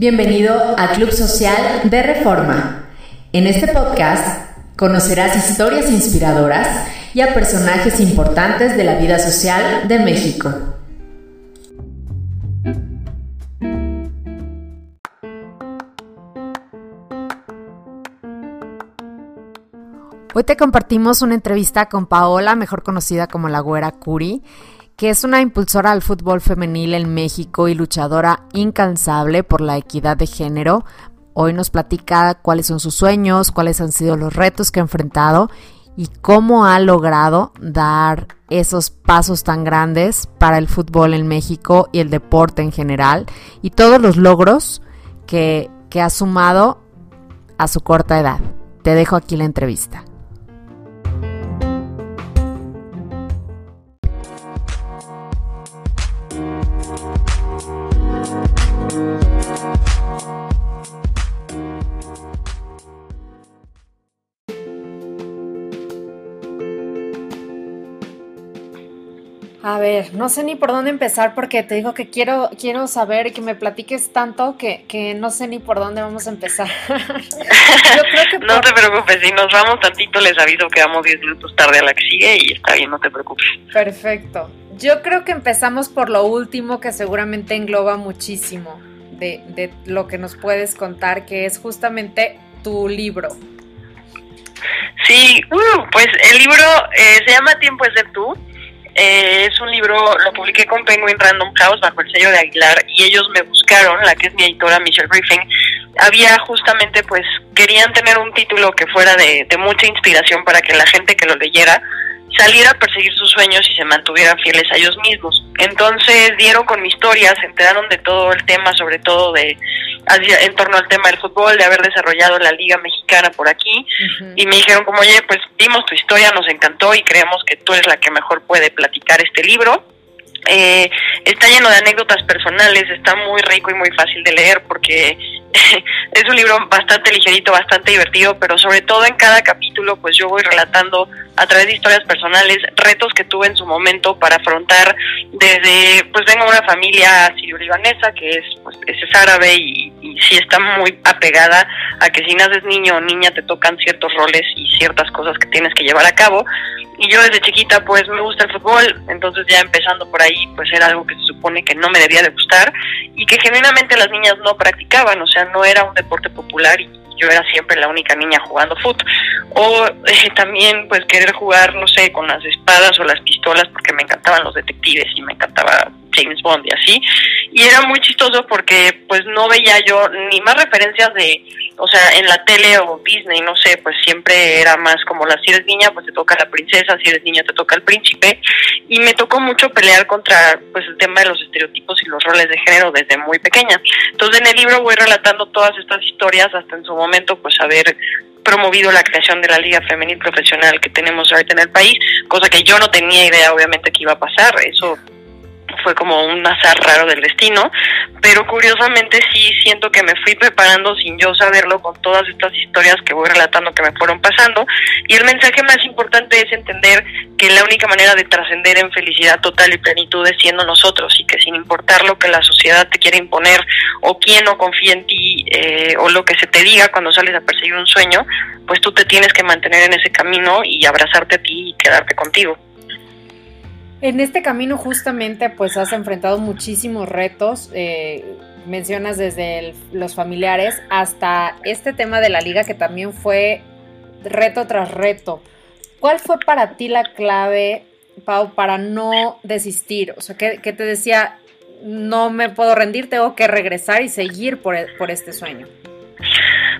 Bienvenido al Club Social de Reforma. En este podcast conocerás historias inspiradoras y a personajes importantes de la vida social de México. Hoy te compartimos una entrevista con Paola, mejor conocida como la Güera Curi, que es una impulsora al fútbol femenil en México y luchadora incansable por la equidad de género. Hoy nos platica cuáles son sus sueños, cuáles han sido los retos que ha enfrentado y cómo ha logrado dar esos pasos tan grandes para el fútbol en México y el deporte en general y todos los logros que, que ha sumado a su corta edad. Te dejo aquí la entrevista. A ver, no sé ni por dónde empezar porque te digo que quiero, quiero saber y que me platiques tanto que, que no sé ni por dónde vamos a empezar. no te preocupes, si nos vamos tantito les aviso que vamos 10 minutos tarde a la que sigue y está bien, no te preocupes. Perfecto. Yo creo que empezamos por lo último que seguramente engloba muchísimo de, de lo que nos puedes contar, que es justamente tu libro. Sí, uh, pues el libro eh, se llama Tiempo es ser tú eh, es un libro, lo publiqué con Penguin Random House bajo el sello de Aguilar y ellos me buscaron, la que es mi editora Michelle Griffin, había justamente pues querían tener un título que fuera de, de mucha inspiración para que la gente que lo leyera saliera a perseguir sus sueños y se mantuvieran fieles a ellos mismos. Entonces dieron con mi historia, se enteraron de todo el tema, sobre todo de en torno al tema del fútbol, de haber desarrollado la Liga Mexicana por aquí, y me dijeron como, oye, pues vimos tu historia, nos encantó y creemos que tú eres la que mejor puede platicar este libro. Eh, está lleno de anécdotas personales, está muy rico y muy fácil de leer porque es un libro bastante ligerito, bastante divertido, pero sobre todo en cada capítulo pues yo voy relatando a través de historias personales retos que tuve en su momento para afrontar desde, pues vengo de una familia sirio-libanesa que es, pues, es árabe y, y sí está muy apegada a que si naces niño o niña te tocan ciertos roles y ciertas cosas que tienes que llevar a cabo. Y yo desde chiquita pues me gusta el fútbol, entonces ya empezando por ahí pues era algo que se supone que no me debía de gustar y que genuinamente las niñas no practicaban, o sea, no era un deporte popular y yo era siempre la única niña jugando fútbol. O eh, también pues querer jugar, no sé, con las espadas o las pistolas porque me encantaban los detectives y me encantaba James Bond y así. Y era muy chistoso porque pues no veía yo ni más referencias de, o sea, en la tele o Disney, no sé, pues siempre era más como la si eres niña pues te toca la princesa, si eres niña te toca el príncipe. Y me tocó mucho pelear contra pues el tema de los estereotipos y los roles de género desde muy pequeña. Entonces en el libro voy relatando todas estas historias hasta en su momento pues haber promovido la creación de la Liga Femenil Profesional que tenemos ahorita en el país, cosa que yo no tenía idea obviamente que iba a pasar, eso fue como un azar raro del destino, pero curiosamente sí siento que me fui preparando sin yo saberlo con todas estas historias que voy relatando que me fueron pasando y el mensaje más importante es entender que la única manera de trascender en felicidad total y plenitud es siendo nosotros y que sin importar lo que la sociedad te quiera imponer o quién no confía en ti eh, o lo que se te diga cuando sales a perseguir un sueño, pues tú te tienes que mantener en ese camino y abrazarte a ti y quedarte contigo. En este camino justamente pues has enfrentado muchísimos retos, eh, mencionas desde los familiares hasta este tema de la liga que también fue reto tras reto. ¿Cuál fue para ti la clave, Pau, para no desistir? O sea, que, te decía, no me puedo rendir, tengo que regresar y seguir por, por este sueño.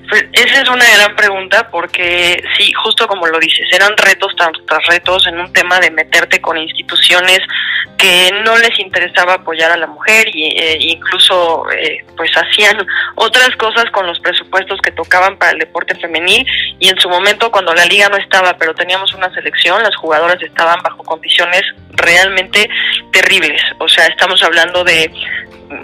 Pues esa es una gran pregunta porque sí, justo como lo dices, eran retos tras retos en un tema de meterte con instituciones que no les interesaba apoyar a la mujer y eh, incluso eh, pues hacían otras cosas con los presupuestos que tocaban para el deporte femenil y en su momento cuando la liga no estaba pero teníamos una selección las jugadoras estaban bajo condiciones realmente terribles. O sea estamos hablando de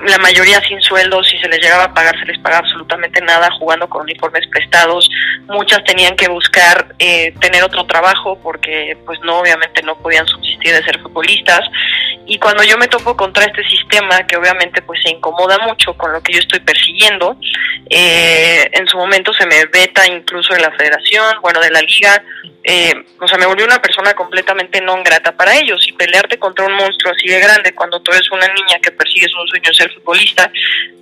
la mayoría sin sueldos, si se les llegaba a pagar se les pagaba absolutamente nada jugando con uniformes prestados, muchas tenían que buscar eh, tener otro trabajo porque pues no obviamente no podían subsistir de ser futbolistas. Y cuando yo me topo contra este sistema que obviamente pues se incomoda mucho con lo que yo estoy persiguiendo, eh, en su momento se me veta incluso de la federación, bueno de la liga, eh, o sea, me volví una persona completamente no grata para ellos. Y pelearte contra un monstruo así de grande cuando tú eres una niña que persigues un sueño ser futbolista,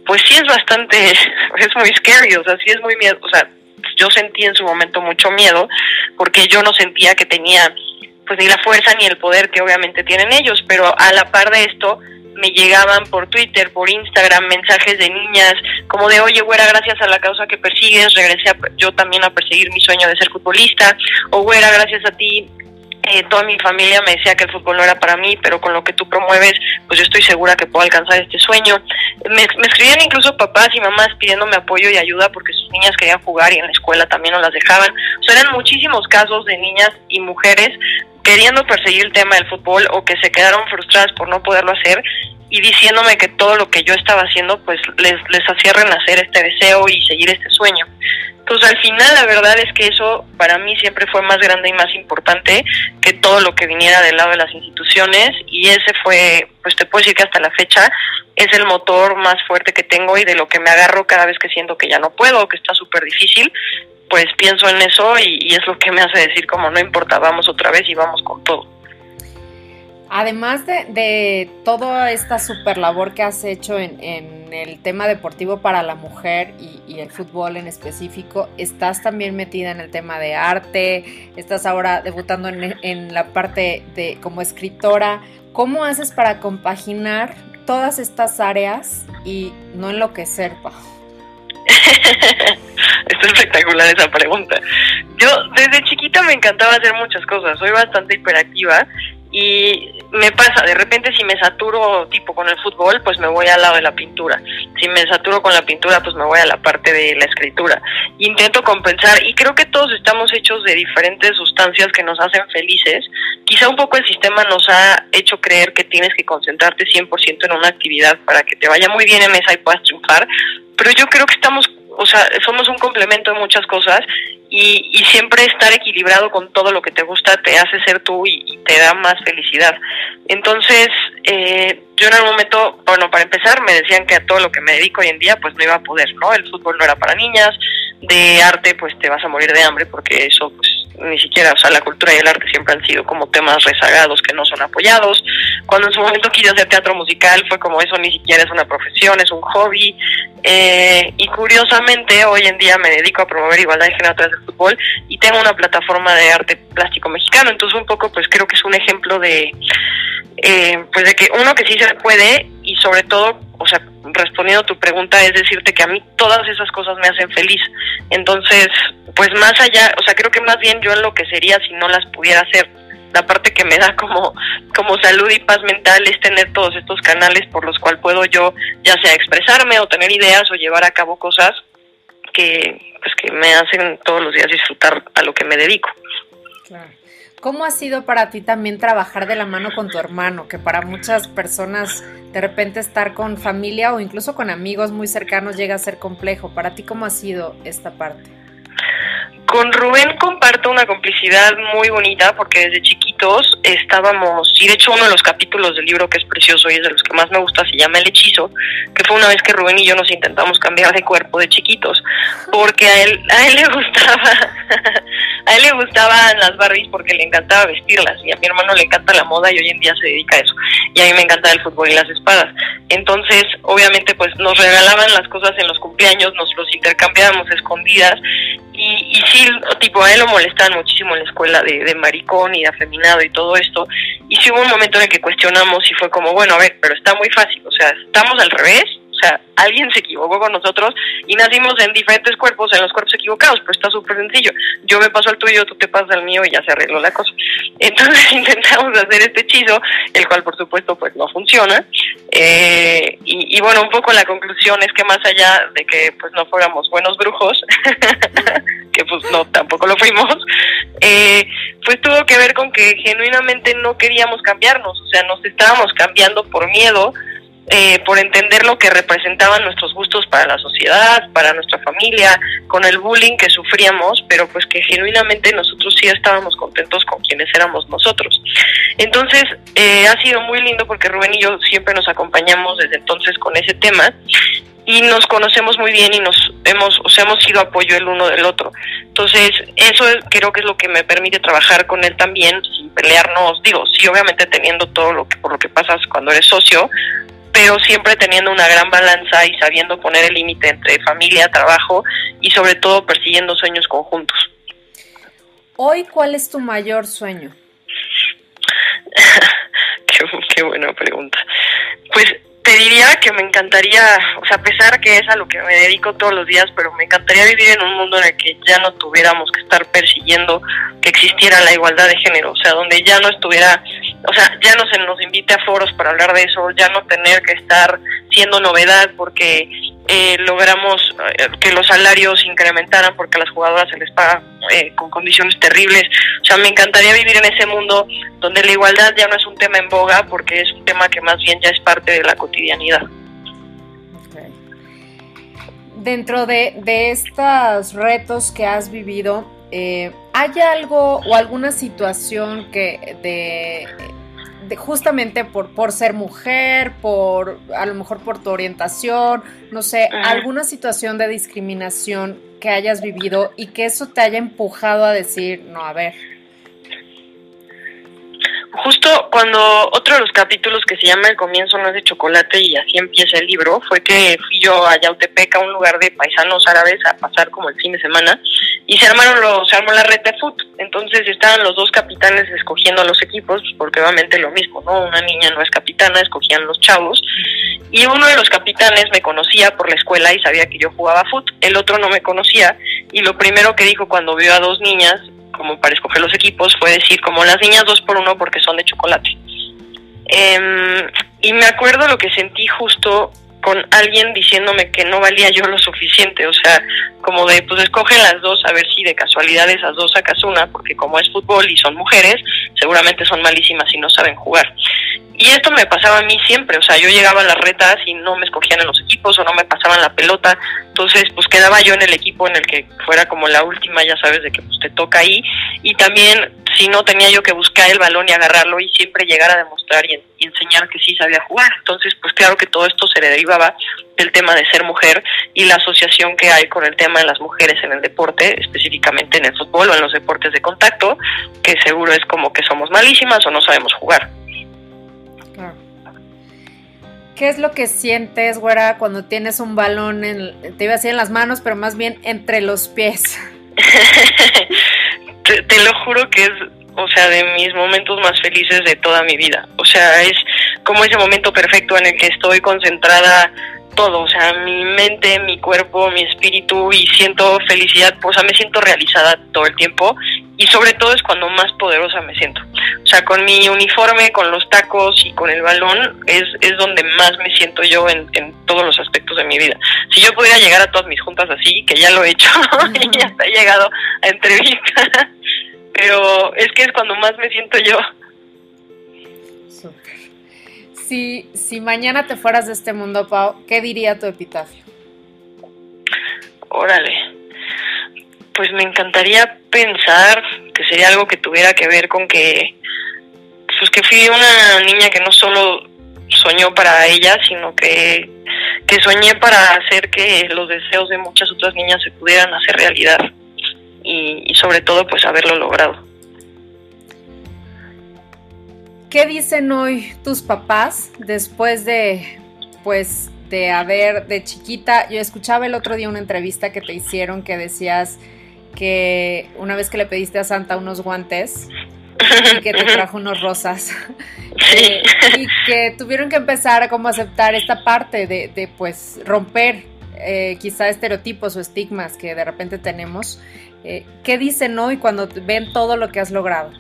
pues sí es bastante, es muy scary, o sea, sí es muy miedo, o sea, yo sentí en su momento mucho miedo porque yo no sentía que tenía pues ni la fuerza ni el poder que obviamente tienen ellos, pero a la par de esto me llegaban por Twitter, por Instagram, mensajes de niñas como de, oye, güera, gracias a la causa que persigues, regresé yo también a perseguir mi sueño de ser futbolista, o güera, gracias a ti, eh, toda mi familia me decía que el fútbol no era para mí, pero con lo que tú promueves, pues yo estoy segura que puedo alcanzar este sueño. Me, me, escribían incluso papás y mamás pidiéndome apoyo y ayuda porque sus niñas querían jugar y en la escuela también no las dejaban. O sea, eran muchísimos casos de niñas y mujeres queriendo perseguir el tema del fútbol o que se quedaron frustradas por no poderlo hacer y diciéndome que todo lo que yo estaba haciendo pues les, les hacía renacer este deseo y seguir este sueño. Entonces al final la verdad es que eso para mí siempre fue más grande y más importante que todo lo que viniera del lado de las instituciones y ese fue, pues te puedo decir que hasta la fecha es el motor más fuerte que tengo y de lo que me agarro cada vez que siento que ya no puedo, que está súper difícil, pues pienso en eso y, es lo que me hace decir como no importa, vamos otra vez y vamos con todo. Además de, toda esta super labor que has hecho en, el tema deportivo para la mujer y, el fútbol en específico, estás también metida en el tema de arte, estás ahora debutando en, en la parte de como escritora. ¿Cómo haces para compaginar todas estas áreas y no enloquecer, Pau? Está espectacular esa pregunta. Yo desde chiquita me encantaba hacer muchas cosas, soy bastante hiperactiva y me pasa, de repente si me saturo tipo con el fútbol, pues me voy al lado de la pintura. Si me saturo con la pintura, pues me voy a la parte de la escritura. Intento compensar y creo que todos estamos hechos de diferentes sustancias que nos hacen felices. Quizá un poco el sistema nos ha hecho creer que tienes que concentrarte 100% en una actividad para que te vaya muy bien en esa y puedas triunfar, pero yo creo que estamos o sea, somos un complemento de muchas cosas y, y, siempre estar equilibrado con todo lo que te gusta te hace ser tú y, te da más felicidad. Entonces, eh, yo en algún momento, bueno, para empezar, me decían que a todo lo que me dedico hoy en día, pues no iba a poder, ¿no? El fútbol no era para niñas, de arte, pues te vas a morir de hambre porque eso, pues ni siquiera, o sea, la cultura y el arte siempre han sido como temas rezagados que no son apoyados. Cuando en su momento quise hacer teatro musical fue como eso ni siquiera es una profesión, es un hobby. Eh, y curiosamente hoy en día me dedico a promover igualdad de género a través del fútbol y tengo una plataforma de arte plástico mexicano. Entonces un poco pues creo que es un ejemplo de, eh, pues de que uno que sí se puede y sobre todo, o sea, respondiendo tu pregunta es decirte que a mí todas esas cosas me hacen feliz. Entonces, pues más allá, o sea, creo que más bien yo en lo que sería si no las pudiera hacer. La parte que me da como, como salud y paz mental es tener todos estos canales por los cuales puedo yo ya sea expresarme o tener ideas o llevar a cabo cosas que, pues, que me hacen todos los días disfrutar a lo que me dedico. ¿Cómo ha sido para ti también trabajar de la mano con tu hermano? Que para muchas personas de repente estar con familia o incluso con amigos muy cercanos llega a ser complejo. ¿Para ti cómo ha sido esta parte? Con Rubén comparto una complicidad muy bonita porque desde chiquitos estábamos, y de hecho uno de los capítulos del libro que es precioso y es de los que más me gusta se llama El hechizo, que fue una vez que Rubén y yo nos intentamos cambiar de cuerpo de chiquitos, porque a él, a él le gustaba, a él le gustaban las Barbies porque le encantaba vestirlas y a mi hermano le encanta la moda y hoy en día se dedica a eso, y a mí me encanta el fútbol y las espadas. Entonces, obviamente, pues nos regalaban las cosas en los cumpleaños, nos los intercambiábamos escondidas y, y sí, tipo, a él lo molestaban muchísimo en la escuela de, de maricón y de afeminado y todo esto. Y sí hubo un momento en el que cuestionamos y fue como, bueno, a ver, pero está muy fácil, o sea, estamos al revés, sea, alguien se equivocó con nosotros y nacimos en diferentes cuerpos, en los cuerpos equivocados, pero está súper sencillo. Yo me paso al tuyo, tú te pasas al mío y ya se arregló la cosa. Entonces intentamos hacer este hechizo, el cual por supuesto pues no funciona. Eh, y, bueno, un poco la conclusión es que más allá de que pues no fuéramos buenos brujos, que pues no, tampoco lo fuimos, eh, pues tuvo que ver con que genuinamente no queríamos cambiarnos, o sea, nos estábamos cambiando por miedo eh, por entender lo que representaban nuestros gustos para la sociedad, para nuestra familia, con el bullying que sufríamos, pero pues que genuinamente nosotros sí estábamos contentos con quienes éramos nosotros. Entonces, eh, ha sido muy lindo porque Rubén y yo siempre nos acompañamos desde entonces con ese tema y nos conocemos muy bien y nos hemos, o sea, hemos sido apoyo el uno del otro. Entonces, eso creo que es lo que me permite trabajar con él también sin pelearnos, digo, sí, obviamente teniendo todo lo que por lo que pasas cuando eres socio, pero siempre teniendo una gran balanza y sabiendo poner el límite entre familia, trabajo y sobre todo persiguiendo sueños conjuntos. Hoy, ¿cuál es tu mayor sueño? qué, qué buena pregunta. Pues te diría que me encantaría, o sea, a pesar que es a lo que me dedico todos los días, pero me encantaría vivir en un mundo en el que ya no tuviéramos que estar persiguiendo que existiera la igualdad de género, o sea, donde ya no estuviera, o sea, ya no se nos invite a foros para hablar de eso, ya no tener que estar siendo novedad porque eh, logramos eh, que los salarios incrementaran porque a las jugadoras se les paga eh, con condiciones terribles. O sea, me encantaría vivir en ese mundo donde la igualdad ya no es un tema en boga porque es un tema que más bien ya es parte de la cotidianidad. Dentro de, de estos retos que has vivido, ¿hay algo o alguna situación que de justamente por, por ser mujer, por a lo mejor por tu orientación, no sé, alguna situación de discriminación que hayas vivido y que eso te haya empujado a decir, no, a ver. Justo cuando otro de los capítulos que se llama El comienzo no es de chocolate y así empieza el libro, fue que fui yo a Yautepec, a un lugar de paisanos árabes, a pasar como el fin de semana y se armaron los, se armó la red de foot. Entonces estaban los dos capitanes escogiendo a los equipos, porque obviamente lo mismo, ¿no? Una niña no es capitana, escogían los chavos. Y uno de los capitanes me conocía por la escuela y sabía que yo jugaba foot. El otro no me conocía y lo primero que dijo cuando vio a dos niñas, como para escoger los equipos, fue decir como las niñas dos por uno porque son de chocolate. Em, y me acuerdo lo que sentí justo con alguien diciéndome que no valía yo lo suficiente, o sea, como de, pues escogen las dos a ver si de casualidad esas dos sacas una, porque como es fútbol y son mujeres, seguramente son malísimas y no saben jugar. Y esto me pasaba a mí siempre, o sea, yo llegaba a las retas y no me escogían en los equipos o no me pasaban la pelota, entonces pues quedaba yo en el equipo en el que fuera como la última, ya sabes, de que pues te toca ahí, y también si no tenía yo que buscar el balón y agarrarlo y siempre llegar a demostrar y, enseñar que sí sabía jugar. Entonces, pues claro que todo esto se derivaba del tema de ser mujer y la asociación que hay con el tema de las mujeres en el deporte, específicamente en el fútbol o en los deportes de contacto, que seguro es como que somos malísimas o no sabemos jugar. ¿Qué es lo que sientes, güera, cuando tienes un balón, en, te iba a decir en las manos, pero más bien entre los pies? te, lo juro que es, o sea, de mis momentos más felices de toda mi vida. O sea, es como ese momento perfecto en el que estoy concentrada todo, o sea, mi mente, mi cuerpo, mi espíritu y siento felicidad, o sea, me siento realizada todo el tiempo y sobre todo es cuando más poderosa me siento. O sea, con mi uniforme, con los tacos y con el balón es, es donde más me siento yo en, todos los aspectos de mi vida. Si yo pudiera llegar a todas mis juntas así, que ya lo he hecho y ya he llegado a entrevistas, pero es que es cuando más me siento yo. Si, si mañana te fueras de este mundo, Pau, ¿qué diría tu epitafio? Órale. Pues me encantaría pensar que sería algo que tuviera que ver con que, pues que fui una niña que no solo soñó para ella, sino que, que soñé para hacer que los deseos de muchas otras niñas se pudieran hacer realidad y, sobre todo pues haberlo logrado. ¿Qué dicen hoy tus papás después de, pues, de haber, de chiquita? Yo escuchaba el otro día una entrevista que te hicieron que decías que una vez que le pediste a Santa unos guantes y que te trajo unos rosas eh, y que tuvieron que empezar a como aceptar esta parte de, de pues romper eh, quizá estereotipos o estigmas que de repente tenemos. Eh, ¿Qué dicen hoy cuando ven todo lo que has logrado?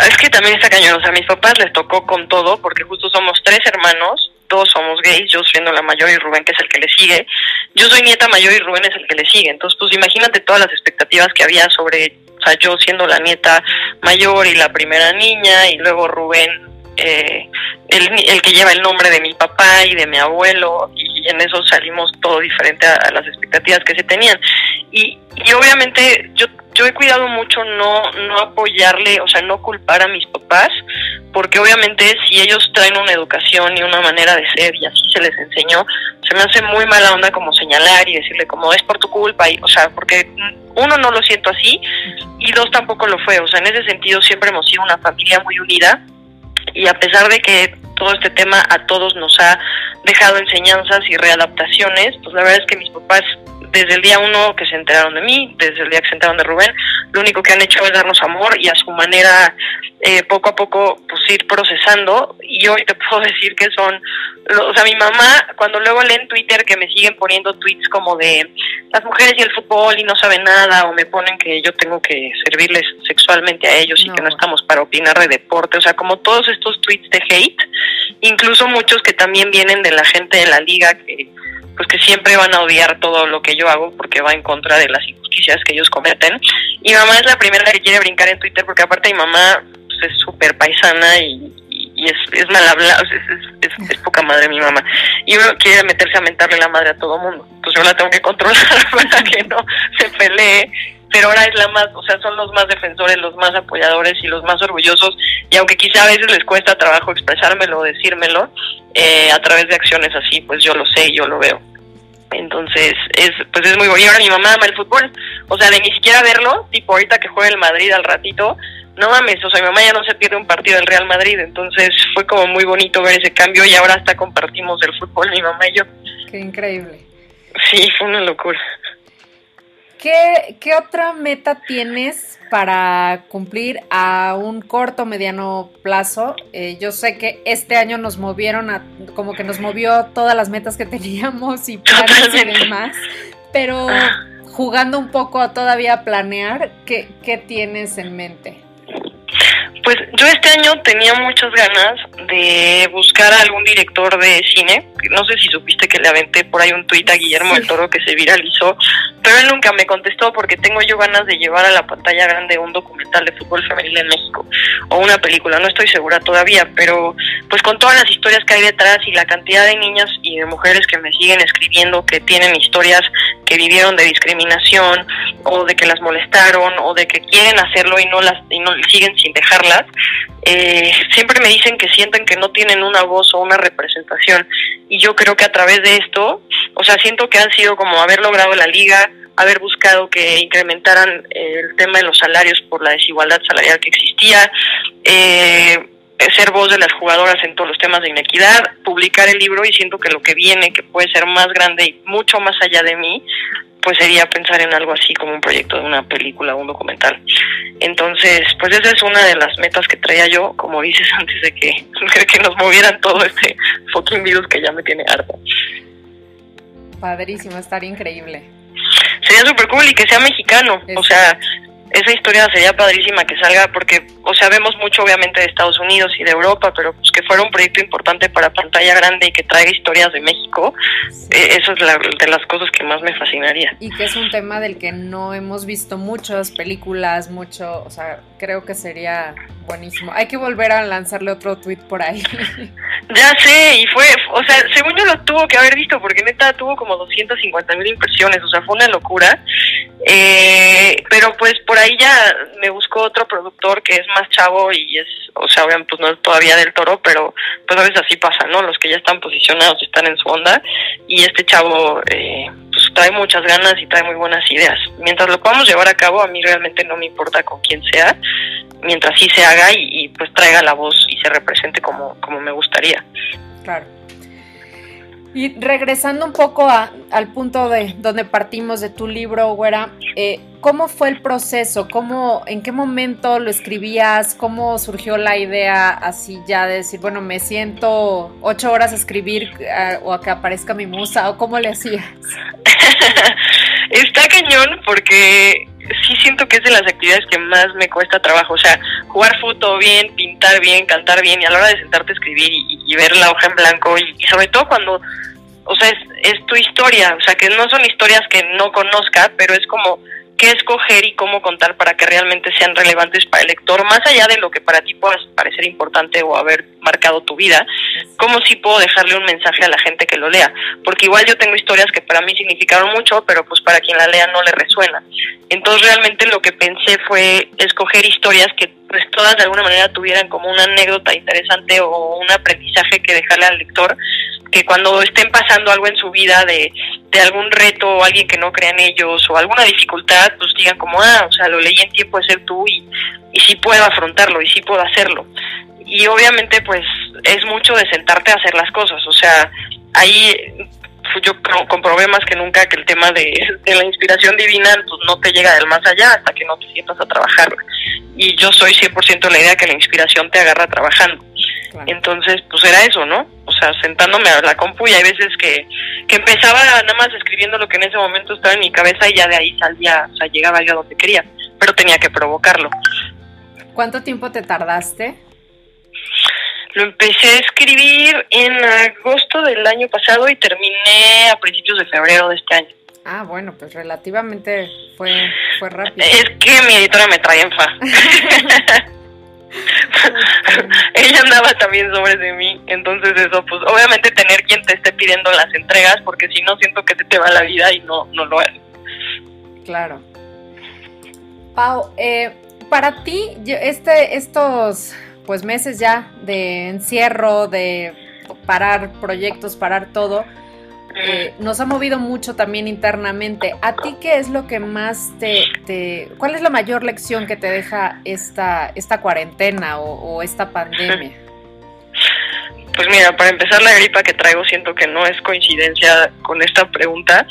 Es, que también está cañón, o sea, a mis papás les tocó con todo, porque justo somos tres hermanos, todos somos gays, yo siendo la mayor y Rubén que es el que le sigue, yo soy nieta mayor y Rubén es el que le sigue, entonces pues imagínate todas las expectativas que había sobre, o sea, yo siendo la nieta mayor y la primera niña y luego Rubén eh, el, el, que lleva el nombre de mi papá y de mi abuelo, y en eso salimos todo diferente a, las expectativas que se tenían. Y, y obviamente yo yo he cuidado mucho no, no apoyarle, o sea, no culpar a mis papás, porque obviamente si ellos traen una educación y una manera de ser y así se les enseñó, se me hace muy mala onda como señalar y decirle como es por tu culpa, y, o sea, porque uno no lo siento así y dos tampoco lo fue, o sea, en ese sentido siempre hemos sido una familia muy unida y a pesar de que todo este tema a todos nos ha dejado enseñanzas y readaptaciones, pues la verdad es que mis papás desde el día uno que se enteraron de mí, desde el día que se enteraron de Rubén, lo único que han hecho es darnos amor y a su manera eh, poco a poco pues ir procesando y hoy te puedo decir que son, o sea, mi mamá cuando luego lee en Twitter que me siguen poniendo tweets como de las mujeres y el fútbol y no saben nada o me ponen que yo tengo que servirles sexualmente a ellos y que no estamos para opinar de deporte, o sea, como todos estos tweets de hate, incluso muchos que también vienen de la gente de la liga que pues que siempre van a odiar todo lo que yo hago porque va en contra de las injusticias que ellos cometen. Y mamá es la primera que quiere brincar en Twitter porque aparte mi mamá pues, es súper paisana y, es, es mal hablada, es, poca madre mi mamá. Y uno quiere meterse a mentarle la madre a todo mundo. Pues yo la tengo que controlar para que no se pelee pero ahora es la más, o sea, son los más defensores, los más apoyadores y los más orgullosos, y aunque quizá a veces les cuesta trabajo expresármelo o decírmelo, eh, a través de acciones así, pues yo lo sé y yo lo veo. Entonces, es pues es muy bueno. Y ahora mi mamá ama el fútbol, o sea, de ni siquiera verlo, tipo ahorita que juega el Madrid al ratito, no mames, o sea, mi mamá ya no se pierde un partido del Real Madrid, entonces fue como muy bonito ver ese cambio y ahora hasta compartimos el fútbol mi mamá y yo. Qué increíble. Sí, fue una locura. ¿Qué, ¿Qué, otra meta tienes para cumplir a un corto mediano plazo? Eh, yo sé que este año nos movieron a, como que nos movió todas las metas que teníamos y planes y demás, pero ah. jugando un poco todavía a planear, ¿qué, qué tienes en mente? Pues yo este año tenía muchas ganas de buscar a algún director de cine. No sé si supiste que le aventé por ahí un tuit a Guillermo del Toro que se viralizó, pero él nunca me contestó porque tengo yo ganas de llevar a la pantalla grande un documental de fútbol femenil en México o una película, no estoy segura todavía, pero pues con todas las historias que hay detrás y la cantidad de niñas y de mujeres que me siguen escribiendo que tienen historias que vivieron de discriminación o de que las molestaron o de que quieren hacerlo y no las y no siguen sin dejarlas eh, siempre me dicen que sienten que no tienen una voz o una representación. Y yo creo que a través de esto o sea siento que han sido como haber logrado la liga haber buscado que incrementaran el tema de los salarios por la desigualdad salarial que existía eh, ser voz de las jugadoras en todos los temas de inequidad, publicar el libro y siento que lo que viene, que puede ser más grande y mucho más allá de mí, pues sería pensar en algo así como un proyecto de una película o un documental. Entonces, pues esa es una de las metas que traía yo, como dices, antes de que, que nos movieran todo este fucking virus que ya me tiene harta. Padrísimo, estaría increíble. Sería súper cool y que sea mexicano, o sea, esa historia sería padrísima que salga porque, o sea, vemos mucho obviamente de Estados Unidos y de Europa, pero pues que fuera un proyecto importante para pantalla grande y que traiga historias de México, eh, eso es la, de las cosas que más me fascinaría. Y que es un tema del que no hemos visto muchas películas, mucho, o sea, creo que sería buenísimo. Hay que volver a lanzarle otro tweet por ahí. Ya sé, y fue, o sea, según yo lo tuvo que haber visto, porque neta tuvo como 250 mil impresiones, o sea, fue una locura. Eh, pero pues por ahí ya me buscó otro productor que es más chavo y es, o sea, pues no es todavía del toro, pero pues a veces así pasa, ¿no? Los que ya están posicionados están en su onda y este chavo eh, trae muchas ganas y trae muy buenas ideas. Mientras lo podamos llevar a cabo, a mí realmente no me importa con quién sea, mientras sí se haga y, pues traiga la voz y se represente como, como me gustaría. Claro. Y regresando un poco al punto de donde partimos de tu libro, Güera, eh, ¿cómo fue el proceso? ¿Cómo, ¿En qué momento lo escribías? ¿Cómo surgió la idea así ya de decir, bueno, me siento ocho horas a escribir eh, o a que aparezca mi musa? ¿O cómo le hacías? Está cañón porque sí siento que es de las actividades que más me cuesta trabajo. O sea, jugar fútbol bien, pintar bien, cantar bien, y a la hora de sentarte a escribir y, ver la hoja en blanco, y, sobre todo cuando, o sea, es, es, tu historia. O sea, que no son historias que no conozca, pero es como qué escoger y cómo contar para que realmente sean relevantes para el lector, más allá de lo que para ti pueda parecer importante o haber marcado tu vida, cómo sí puedo dejarle un mensaje a la gente que lo lea, porque igual yo tengo historias que para mí significaron mucho, pero pues para quien la lea no le resuena. Entonces realmente lo que pensé fue escoger historias que pues todas de alguna manera tuvieran como una anécdota interesante o un aprendizaje que dejarle al lector que cuando estén pasando algo en su vida de, de algún reto o alguien que no crea en ellos o alguna dificultad, pues digan como, ah, o sea, lo leí en tiempo de ser tú y, y sí puedo afrontarlo y sí puedo hacerlo. Y obviamente pues es mucho de sentarte a hacer las cosas, o sea, ahí yo comprobé más que nunca que el tema de, de, la inspiración divina pues no te llega del más allá hasta que no te sientas a trabajar. Y yo soy 100% la idea que la inspiración te agarra trabajando. Entonces, pues era eso, ¿no? O sea, sentándome a la compu y hay veces que, que empezaba nada más escribiendo lo que en ese momento estaba en mi cabeza y ya de ahí salía, o sea, llegaba yo a donde quería, pero tenía que provocarlo. ¿Cuánto tiempo te tardaste? Lo empecé a escribir en agosto del año pasado y terminé a principios de febrero de este año. Ah, bueno, pues relativamente fue, fue rápido. Es que mi editora me trae en fa. ella andaba también sobre de mí, entonces eso, pues obviamente tener quien te esté pidiendo las entregas, porque si no siento que se te va la vida y no, no lo haces. Claro. Pau, eh, para ti, este, estos pues meses ya de encierro, de parar proyectos, parar todo, eh, nos ha movido mucho también internamente. ¿A ti qué es lo que más te, cuál es la mayor lección que te deja esta, esta cuarentena o, esta pandemia? Pues mira, para empezar la gripa que traigo siento que no es coincidencia con esta pregunta,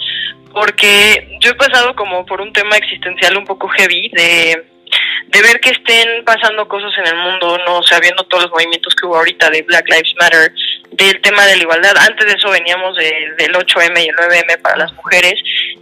porque yo he pasado como por un tema existencial un poco heavy de, de ver que estén pasando cosas en el mundo, no o todos los movimientos que hubo ahorita de Black Lives Matter, del tema de la igualdad. Antes de eso veníamos del 8M y el 9M para las mujeres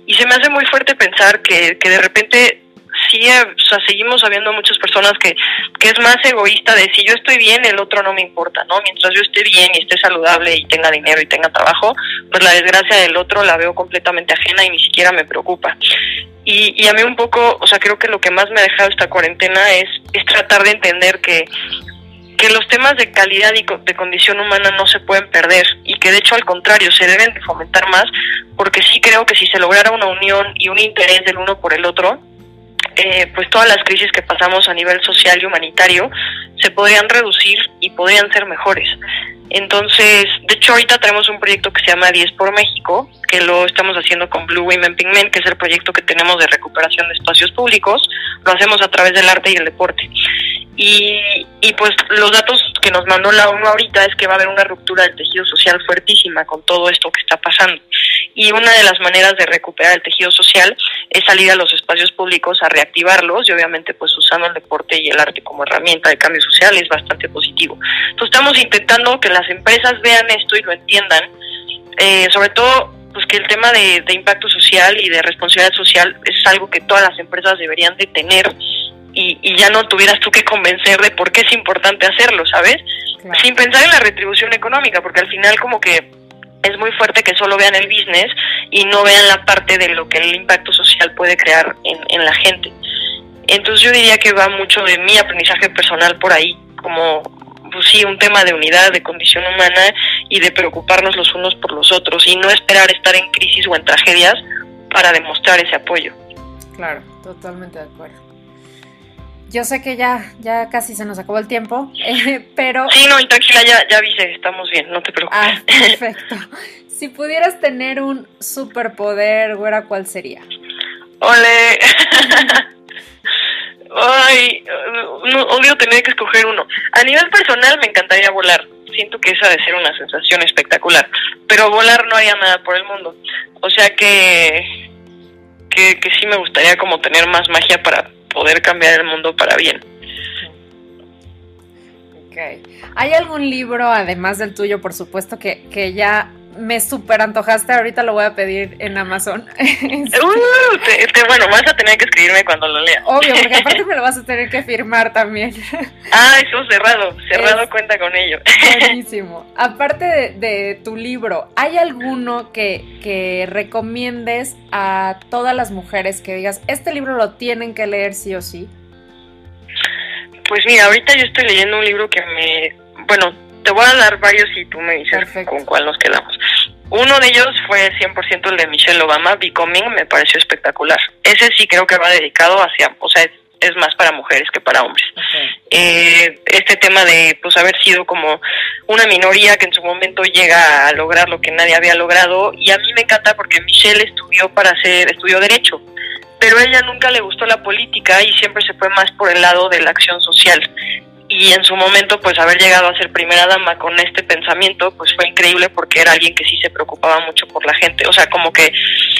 y se me hace muy fuerte pensar que, que de repente sí, o sea, seguimos habiendo muchas personas que, que es más egoísta de si yo estoy bien, el otro no me importa, ¿no? Mientras yo esté bien y esté saludable y tenga dinero y tenga trabajo, pues la desgracia del otro la veo completamente ajena y ni siquiera me preocupa. Y, y a mí un poco, o sea, creo que lo que más me ha dejado esta cuarentena es, es tratar de entender que que los temas de calidad y de condición humana no se pueden perder y que de hecho al contrario se deben de fomentar más porque sí creo que si se lograra una unión y un interés del uno por el otro, eh, pues todas las crisis que pasamos a nivel social y humanitario se podrían reducir y podrían ser mejores. Entonces, de hecho ahorita tenemos un proyecto que se llama 10 por México, que lo estamos haciendo con Blue Women Pigment, que es el proyecto que tenemos de recuperación de espacios públicos, lo hacemos a través del arte y el deporte. Y, y pues los datos que nos mandó la ONU ahorita es que va a haber una ruptura del tejido social fuertísima con todo esto que está pasando. Y una de las maneras de recuperar el tejido social es salir a los espacios públicos a reactivarlos y obviamente pues usando el deporte y el arte como herramienta de cambio social es bastante positivo. Entonces estamos intentando que las empresas vean esto y lo entiendan, eh, sobre todo pues que el tema de, de impacto social y de responsabilidad social es algo que todas las empresas deberían de tener y, ya no tuvieras tú que convencer de por qué es importante hacerlo, ¿sabes? Sin pensar en la retribución económica, porque al final como que es muy fuerte que solo vean el business y no vean la parte de lo que el impacto social puede crear en, en la gente. Entonces yo diría que va mucho de mi aprendizaje personal por ahí, como pues sí, un tema de unidad, de condición humana y de preocuparnos los unos por los otros y no esperar estar en crisis o en tragedias para demostrar ese apoyo. Claro, totalmente de acuerdo yo sé que ya, ya casi se nos acabó el tiempo, eh, pero... Sí, no, tranquila, ya, ya avisé, estamos bien, no te preocupes. Ah, perfecto. si pudieras tener un superpoder, güera, ¿cuál sería? Ole. Ay, no, odio tener que escoger uno. A nivel personal me encantaría volar. Siento que esa de ser una sensación espectacular. Pero volar no haría nada por el mundo. O sea que, que, que sí me gustaría como tener más magia para poder cambiar el mundo para bien. ¿Hay algún libro, además del tuyo, por supuesto, que, que ya me súper antojaste, ahorita lo voy a pedir en Amazon. Uh, bueno, vas a tener que escribirme cuando lo lea. Obvio, porque aparte me lo vas a tener que firmar también. Ah, eso cerrado, cerrado cuenta con ello. Buenísimo. Aparte de, tu libro, ¿hay alguno que, que recomiendes a todas las mujeres que digas, este libro lo tienen que leer sí o sí? Pues mira, ahorita yo estoy leyendo un libro que me, bueno, te voy a dar varios y tú me dices con cuál nos quedamos. Uno de ellos fue 100% el de Michelle Obama, Becoming, me pareció espectacular. Ese sí creo que va dedicado hacia, o sea, es, más para mujeres que para hombres. Eh, este tema de pues haber sido como una minoría que en su momento llega a lograr lo que nadie había logrado y a mí me encanta porque Michelle estudió para hacer, estudió derecho pero a ella nunca le gustó la política y siempre se fue más por el lado de la acción social. Y en su momento, pues haber llegado a ser primera dama con este pensamiento, pues fue increíble porque era alguien que sí se preocupaba mucho por la gente. O sea, como que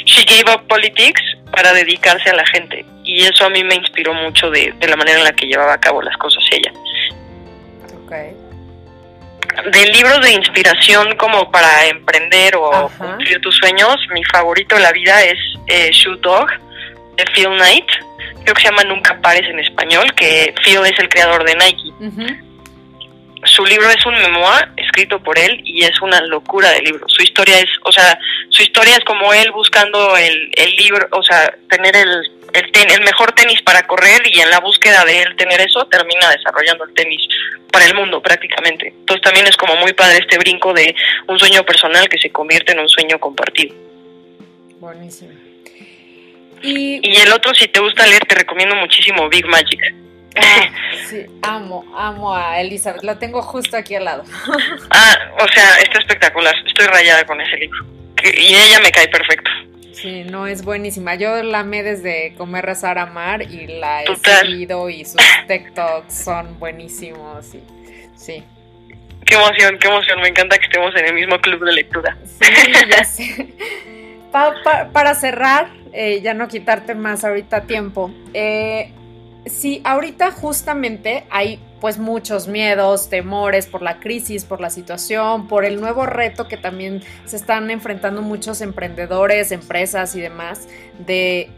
she gave up politics para dedicarse a la gente. Y eso a mí me inspiró mucho de, la manera en la que llevaba a cabo las cosas ella. Okay. De libros de inspiración como para emprender o cumplir tus sueños, mi favorito de la vida es eh, Shoe Dog de Phil Knight, creo que se llama Nunca Pares en español, que Phil es el creador de Nike. Su libro es un memoir escrito por él y es una locura de libro. Su historia es, o sea, su historia es como él buscando el, el libro, o sea, tener el, el, el mejor tenis para correr y en la búsqueda de él tener eso termina desarrollando el tenis para el mundo prácticamente. Entonces también es como muy padre este brinco de un sueño personal que se convierte en un sueño compartido. Buenísimo. Y, el otro, si te gusta leer, te recomiendo muchísimo Big Magic. Sí, amo, amo a Elizabeth. La tengo justo aquí al lado. ah, o sea, está espectacular. Estoy rayada con ese libro. y ella me cae perfecto. Sí, no, es buenísima. Yo la amé desde Comer, Rezar, Amar y la he seguido y sus TikToks son buenísimos. Sí, sí. Qué emoción, qué emoción. Me encanta que estemos en el mismo club de lectura. Sí, ya sé. para cerrar, eh, ya no quitarte más ahorita tiempo. Eh, sí, ahorita justamente hay pues muchos miedos, temores por la crisis, por la situación, por el nuevo reto que también se están enfrentando muchos emprendedores, empresas y demás, de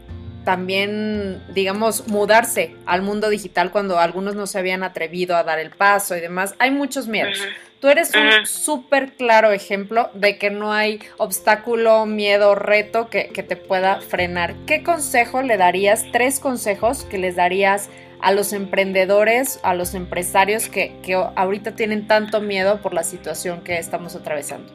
también, digamos, mudarse al mundo digital cuando algunos no se habían atrevido a dar el paso y demás. Hay muchos miedos. Tú eres un súper claro ejemplo de que no hay obstáculo, miedo, reto que, te pueda frenar. ¿Qué consejo le darías? Tres consejos que les darías a los emprendedores, a los empresarios que, que ahorita tienen tanto miedo por la situación que estamos atravesando.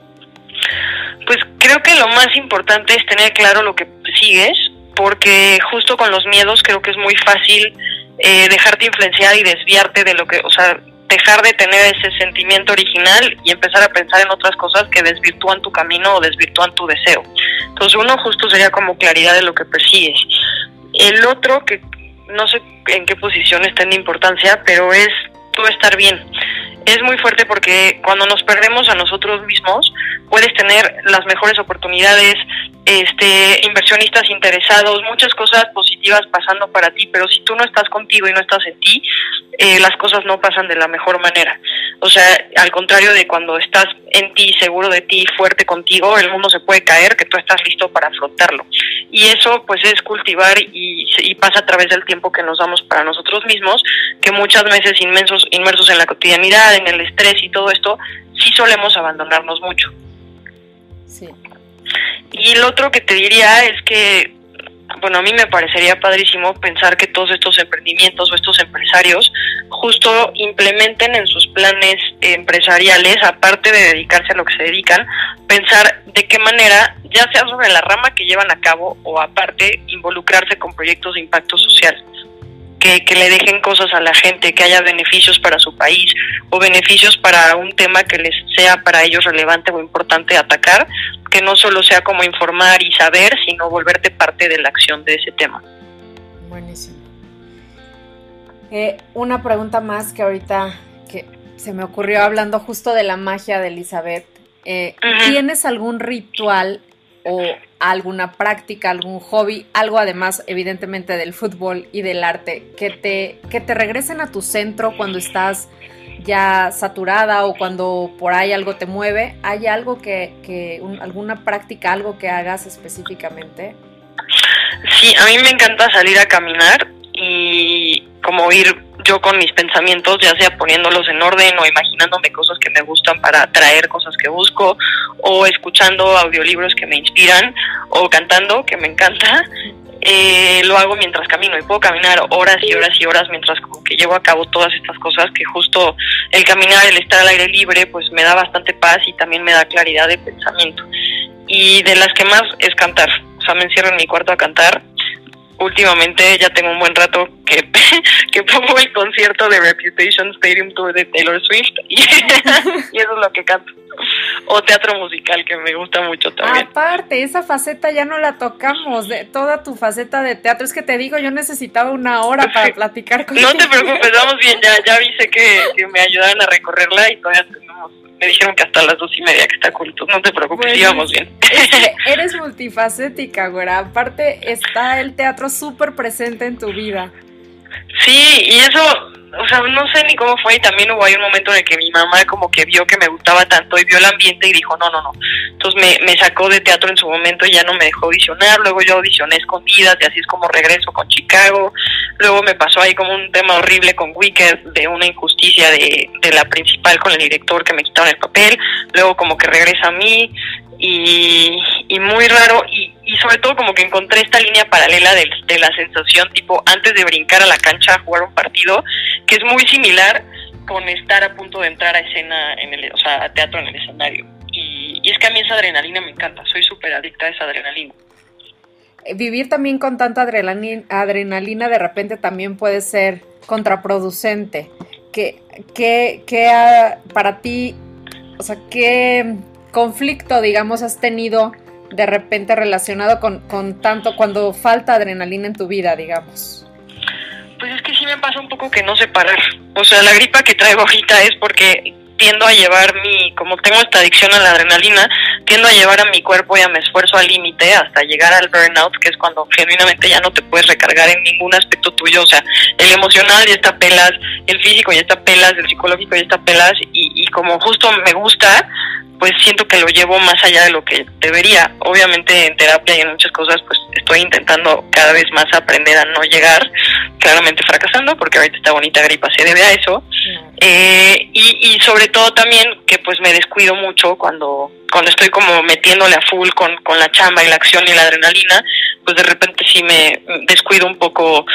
Pues creo que lo más importante es tener claro lo que sigues, porque justo con los miedos creo que es muy fácil eh, dejarte influenciar y desviarte de lo que, o sea, dejar de tener ese sentimiento original y empezar a pensar en otras cosas que desvirtúan tu camino o desvirtúan tu deseo. Entonces uno justo sería como claridad de lo que persigues. El otro, que no sé en qué posición está en importancia, pero es tú estar bien. Es muy fuerte porque cuando nos perdemos a nosotros mismos, puedes tener las mejores oportunidades, este, inversionistas interesados, muchas cosas positivas pasando para ti, pero si tú no estás contigo y no estás en ti, eh, las cosas no pasan de la mejor manera. O sea, al contrario de cuando estás en ti, seguro de ti, fuerte contigo, el mundo se puede caer, que tú estás listo para afrontarlo. Y eso pues es cultivar y, y pasa a través del tiempo que nos damos para nosotros mismos, que muchas veces inmensos, inmersos en la cotidianidad, en el estrés y todo esto, sí solemos abandonarnos mucho. Sí. Y el otro que te diría es que, bueno, a mí me parecería padrísimo pensar que todos estos emprendimientos o estos empresarios justo implementen en sus planes empresariales, aparte de dedicarse a lo que se dedican, pensar de qué manera, ya sea sobre la rama que llevan a cabo o aparte, involucrarse con proyectos de impacto social que, le dejen cosas a la gente, que haya beneficios para su país o beneficios para un tema que les sea para ellos relevante o importante atacar, que no solo sea como informar y saber, sino volverte parte de la acción de ese tema. Buenísimo. Eh, una pregunta más que ahorita que se me ocurrió hablando justo de la magia de Elizabeth. Eh, ¿Tienes algún ritual o alguna práctica, algún hobby, algo además evidentemente del fútbol y del arte, que te, que te regresen a tu centro cuando estás ya saturada o cuando por ahí algo te mueve, ¿hay algo que, que alguna práctica, algo que hagas específicamente? Sí, a mí me encanta salir a caminar y como ir yo con mis pensamientos, ya sea poniéndolos en orden o imaginándome cosas que me gustan para atraer cosas que busco, o escuchando audiolibros que me inspiran, o cantando, que me encanta. Eh, lo hago mientras camino y puedo caminar horas y horas y horas mientras que llevo a cabo todas estas cosas que justo el caminar, el estar al aire libre, pues me da bastante paz y también me da claridad de pensamiento. Y de las que más es cantar, o sea, me encierro en mi cuarto a cantar últimamente ya tengo un buen rato que, que pongo el concierto de Reputation Stadium Tour de Taylor Swift y, eso es lo que canto. O teatro musical que me gusta mucho también. Aparte, esa faceta ya no la tocamos, de toda tu faceta de teatro. Es que te digo, yo necesitaba una hora para platicar contigo. No te preocupes, vamos bien, ya, ya avisé que, que me ayudaron a recorrerla y todavía tenemos me dijeron que hasta las dos y media que está culto. No te preocupes, íbamos bien. eres multifacética, güera. Aparte, está el teatro súper presente en tu vida. Sí, y eso o sea, no sé ni cómo fue y también hubo ahí un momento en el que mi mamá como que vio que me gustaba tanto y vio el ambiente y dijo, no, no, no. Entonces me, me sacó de teatro en su momento y ya no me dejó audicionar, luego yo audicioné escondidas y así es como regreso con Chicago, luego me pasó ahí como un tema horrible con Wicked de una injusticia de, de la principal con el director que me quitaron el papel, luego como que regresa a mí, y, muy raro y, y, sobre todo como que encontré esta línea paralela de, la sensación tipo antes de brincar a la cancha a jugar un partido que es muy similar con estar a punto de entrar a escena en el o sea a teatro en el escenario. Y, y es que a mí esa adrenalina me encanta soy súper adicta a esa adrenalina. Eh, vivir también con tanta adrenalina, adrenalina de repente también puede ser contraproducente. Que, que, que para ti o sea, ¿qué conflicto, digamos, has tenido de repente relacionado con, con tanto cuando falta adrenalina en tu vida, digamos? Pues es que sí me pasa un poco que no sé parar. O sea, la gripa que traigo ahorita es porque tiendo a llevar mi, como tengo esta adicción a la adrenalina, tiendo a llevar a mi cuerpo y a mi esfuerzo al límite hasta llegar al burnout, que es cuando genuinamente ya no te puedes recargar en ningún aspecto tuyo, o sea, el emocional ya está pelas, el físico ya está pelas, el psicológico ya está pelas, y, y como justo me gusta, pues siento que lo llevo más allá de lo que debería. Obviamente en terapia y en muchas cosas pues estoy intentando cada vez más aprender a no llegar, claramente fracasando, porque ahorita esta bonita gripa se debe a eso. Eh, y, y sobre todo también que pues me descuido mucho cuando, cuando estoy como metiéndole a full con, con la chamba y la acción y la adrenalina, pues de repente sí me descuido un poco,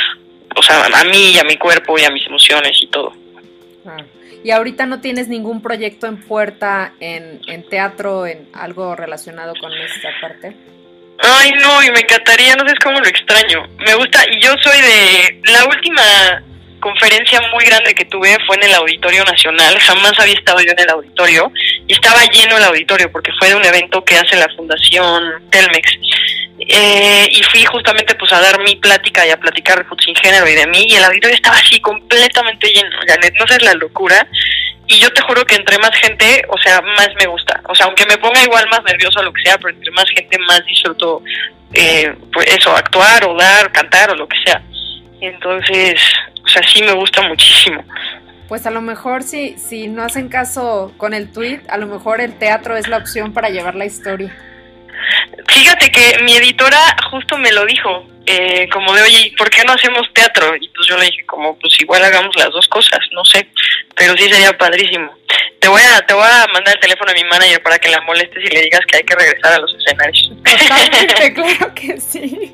o sea, a mí y a mi cuerpo y a mis emociones y todo. Y ahorita no tienes ningún proyecto en puerta en, en teatro, en algo relacionado con esta parte. Ay, no, y me encantaría, no sé cómo lo extraño. Me gusta, y yo soy de. La última conferencia muy grande que tuve fue en el Auditorio Nacional. Jamás había estado yo en el auditorio y estaba lleno el auditorio porque fue de un evento que hace la Fundación Telmex. Eh, y fui justamente pues a dar mi plática y a platicar de sin género y de mí y el auditorio estaba así completamente lleno, Janet, no sé la locura y yo te juro que entre más gente, o sea, más me gusta, o sea, aunque me ponga igual más nervioso lo que sea, pero entre más gente más disfruto eh, pues eso, actuar o dar, cantar o lo que sea. Entonces, o sea, sí me gusta muchísimo. Pues a lo mejor si, si no hacen caso con el tweet, a lo mejor el teatro es la opción para llevar la historia. Fíjate que mi editora justo me lo dijo, eh, como de, oye, ¿por qué no hacemos teatro? Y pues yo le dije, como, pues igual hagamos las dos cosas, no sé, pero sí sería padrísimo. Te voy a, te voy a mandar el teléfono a mi manager para que la molestes y le digas que hay que regresar a los escenarios. Totalmente, claro que sí.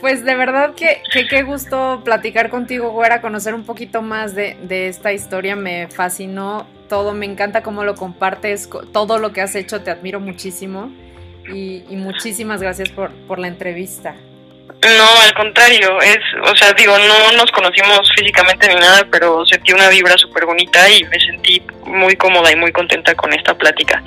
Pues de verdad que, qué gusto platicar contigo, Güera, conocer un poquito más de, de, esta historia. Me fascinó todo, me encanta cómo lo compartes, todo lo que has hecho, te admiro muchísimo. Y, y muchísimas gracias por, por la entrevista. No, al contrario, es, o sea, digo, no nos conocimos físicamente ni nada, pero sentí una vibra súper bonita y me sentí muy cómoda y muy contenta con esta plática.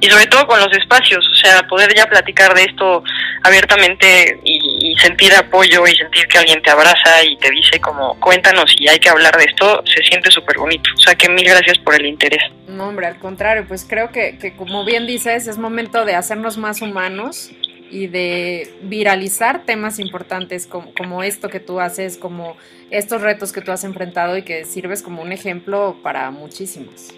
Y sobre todo con los espacios, o sea, poder ya platicar de esto abiertamente y, sentir apoyo y sentir que alguien te abraza y te dice como, cuéntanos y hay que hablar de esto, se siente súper bonito. O sea, que mil gracias por el interés. No, hombre, al contrario, pues creo que, que como bien dices, es momento de hacernos más humanos y de viralizar temas importantes como, como, esto que tú haces, como estos retos que tú has enfrentado y que sirves como un ejemplo para muchísimos.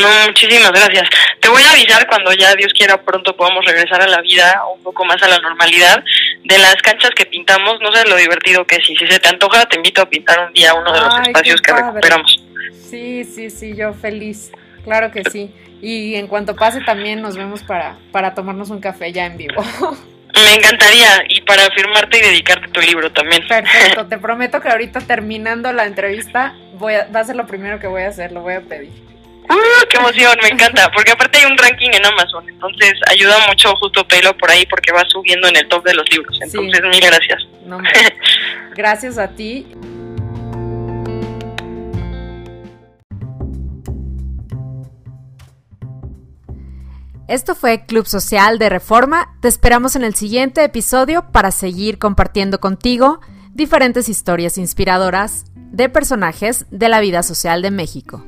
No, muchísimas gracias. Te voy a avisar cuando ya Dios quiera pronto podamos regresar a la vida un poco más a la normalidad de las canchas que pintamos. No sé lo divertido que es. Y si se te antoja, te invito a pintar un día uno de los espacios que recuperamos. Sí, sí, sí, yo feliz. Claro que sí. Y en cuanto pase también nos vemos para, para tomarnos un café ya en vivo. Me encantaría y para firmarte y dedicarte tu libro también. Perfecto, te prometo que ahorita terminando la entrevista voy a, va a ser lo primero que voy a hacer, lo voy a pedir. ¡Uh, ¡Qué emoción! Me encanta, porque aparte hay un ranking en Amazon, entonces ayuda mucho justo Pelo por ahí porque va subiendo en el top de los libros. Entonces, mil gracias. gracias a ti. Esto fue Club Social de Reforma. Te esperamos en el siguiente episodio para seguir compartiendo contigo diferentes historias inspiradoras de personajes de la vida social de México.